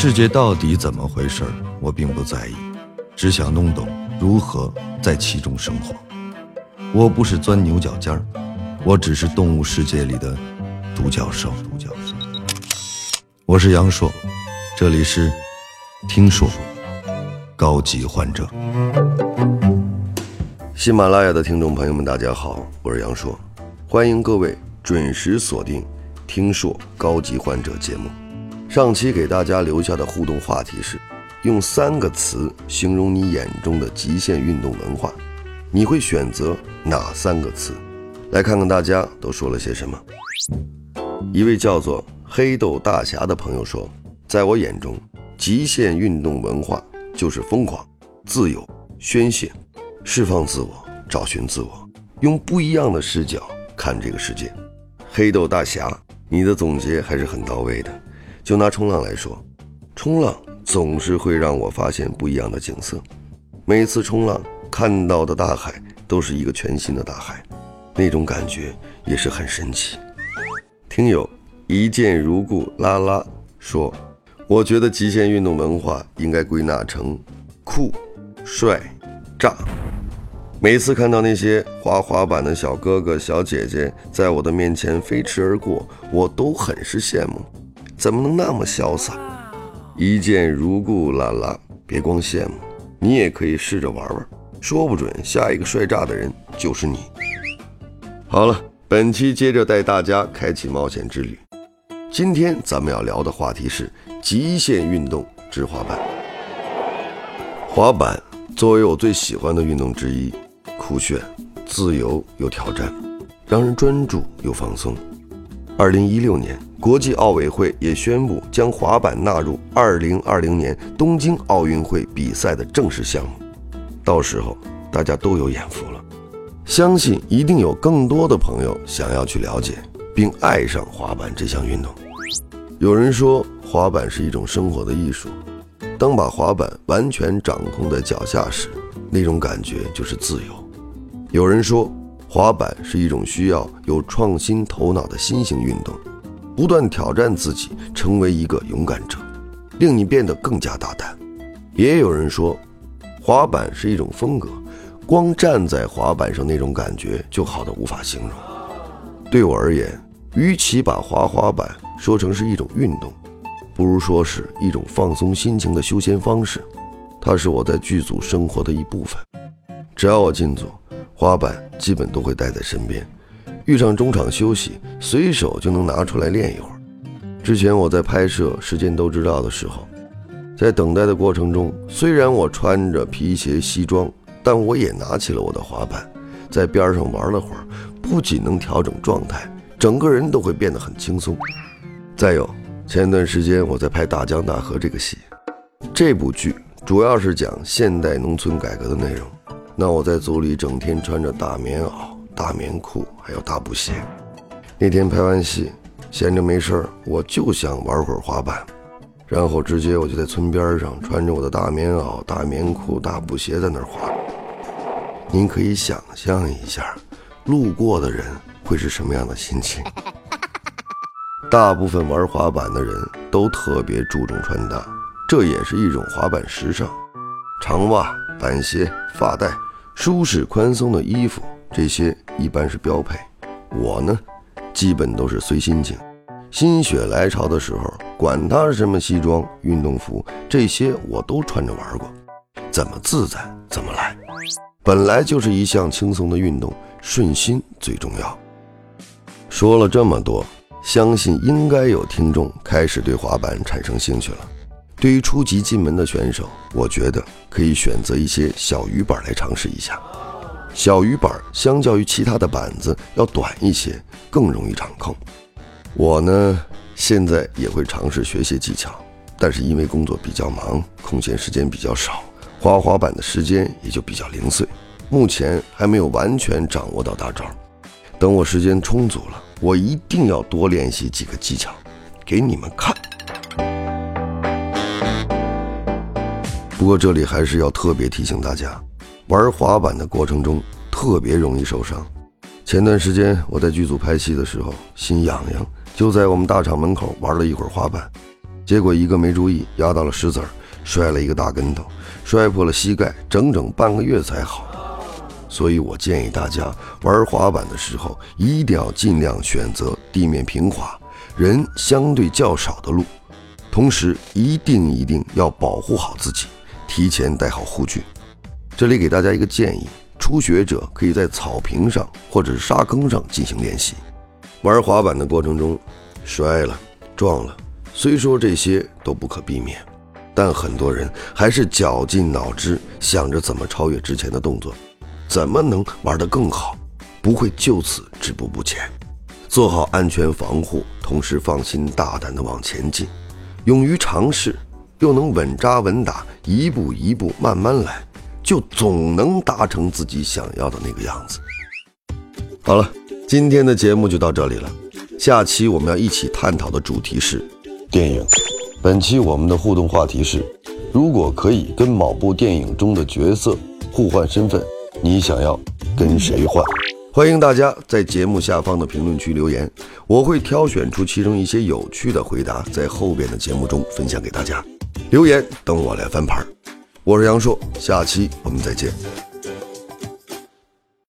世界到底怎么回事我并不在意，只想弄懂如何在其中生活。我不是钻牛角尖儿，我只是动物世界里的独角兽。独角兽。我是杨硕，这里是听说高级患者。喜马拉雅的听众朋友们，大家好，我是杨硕，欢迎各位准时锁定《听说高级患者》节目。上期给大家留下的互动话题是：用三个词形容你眼中的极限运动文化，你会选择哪三个词？来看看大家都说了些什么。一位叫做黑豆大侠的朋友说：“在我眼中，极限运动文化就是疯狂、自由、宣泄、释放自我、找寻自我，用不一样的视角看这个世界。”黑豆大侠，你的总结还是很到位的。就拿冲浪来说，冲浪总是会让我发现不一样的景色。每次冲浪看到的大海都是一个全新的大海，那种感觉也是很神奇。听友一见如故拉拉说：“我觉得极限运动文化应该归纳成酷、帅、炸。每次看到那些滑滑板的小哥哥小姐姐在我的面前飞驰而过，我都很是羡慕。”怎么能那么潇洒？一见如故，啦啦！别光羡慕，你也可以试着玩玩，说不准下一个帅炸的人就是你。好了，本期接着带大家开启冒险之旅。今天咱们要聊的话题是极限运动之滑板。滑板作为我最喜欢的运动之一，酷炫、自由又挑战，让人专注又放松。二零一六年，国际奥委会也宣布将滑板纳入二零二零年东京奥运会比赛的正式项目。到时候大家都有眼福了，相信一定有更多的朋友想要去了解并爱上滑板这项运动。有人说，滑板是一种生活的艺术。当把滑板完全掌控在脚下时，那种感觉就是自由。有人说。滑板是一种需要有创新头脑的新型运动，不断挑战自己，成为一个勇敢者，令你变得更加大胆。也有人说，滑板是一种风格，光站在滑板上那种感觉就好的无法形容。对我而言，与其把滑滑板说成是一种运动，不如说是一种放松心情的休闲方式。它是我在剧组生活的一部分，只要我进组。滑板基本都会带在身边，遇上中场休息，随手就能拿出来练一会儿。之前我在拍摄《时间都知道》的时候，在等待的过程中，虽然我穿着皮鞋西装，但我也拿起了我的滑板，在边上玩了会儿，不仅能调整状态，整个人都会变得很轻松。再有，前段时间我在拍《大江大河》这个戏，这部剧主要是讲现代农村改革的内容。那我在组里整天穿着大棉袄、大棉裤，还有大布鞋。那天拍完戏，闲着没事儿，我就想玩会儿滑板，然后直接我就在村边上穿着我的大棉袄、大棉裤、大布鞋在那儿滑。您可以想象一下，路过的人会是什么样的心情？大部分玩滑板的人都特别注重穿搭，这也是一种滑板时尚，长袜、板鞋、发带。舒适宽松的衣服，这些一般是标配。我呢，基本都是随心情。心血来潮的时候，管它什么西装、运动服，这些我都穿着玩过。怎么自在怎么来。本来就是一项轻松的运动，顺心最重要。说了这么多，相信应该有听众开始对滑板产生兴趣了。对于初级进门的选手，我觉得可以选择一些小鱼板来尝试一下。小鱼板相较于其他的板子要短一些，更容易掌控。我呢，现在也会尝试学些技巧，但是因为工作比较忙，空闲时间比较少，滑滑板的时间也就比较零碎，目前还没有完全掌握到大招。等我时间充足了，我一定要多练习几个技巧，给你们看。不过这里还是要特别提醒大家，玩滑板的过程中特别容易受伤。前段时间我在剧组拍戏的时候，心痒痒，就在我们大厂门口玩了一会儿滑板，结果一个没注意压到了石子儿，摔了一个大跟头，摔破了膝盖，整整半个月才好。所以我建议大家玩滑板的时候，一定要尽量选择地面平滑、人相对较少的路，同时一定一定要保护好自己，提前带好护具。这里给大家一个建议：初学者可以在草坪上或者是沙坑上进行练习。玩滑板的过程中，摔了、撞了。虽说这些都不可避免，但很多人还是绞尽脑汁想着怎么超越之前的动作，怎么能玩得更好，不会就此止步不前。做好安全防护，同时放心大胆地往前进，勇于尝试，又能稳扎稳打，一步一步慢慢来，就总能达成自己想要的那个样子。好了，今天的节目就到这里了，下期我们要一起探讨的主题是。电影，本期我们的互动话题是：如果可以跟某部电影中的角色互换身份，你想要跟谁换？欢迎大家在节目下方的评论区留言，我会挑选出其中一些有趣的回答，在后边的节目中分享给大家。留言等我来翻牌。我是杨硕，下期我们再见。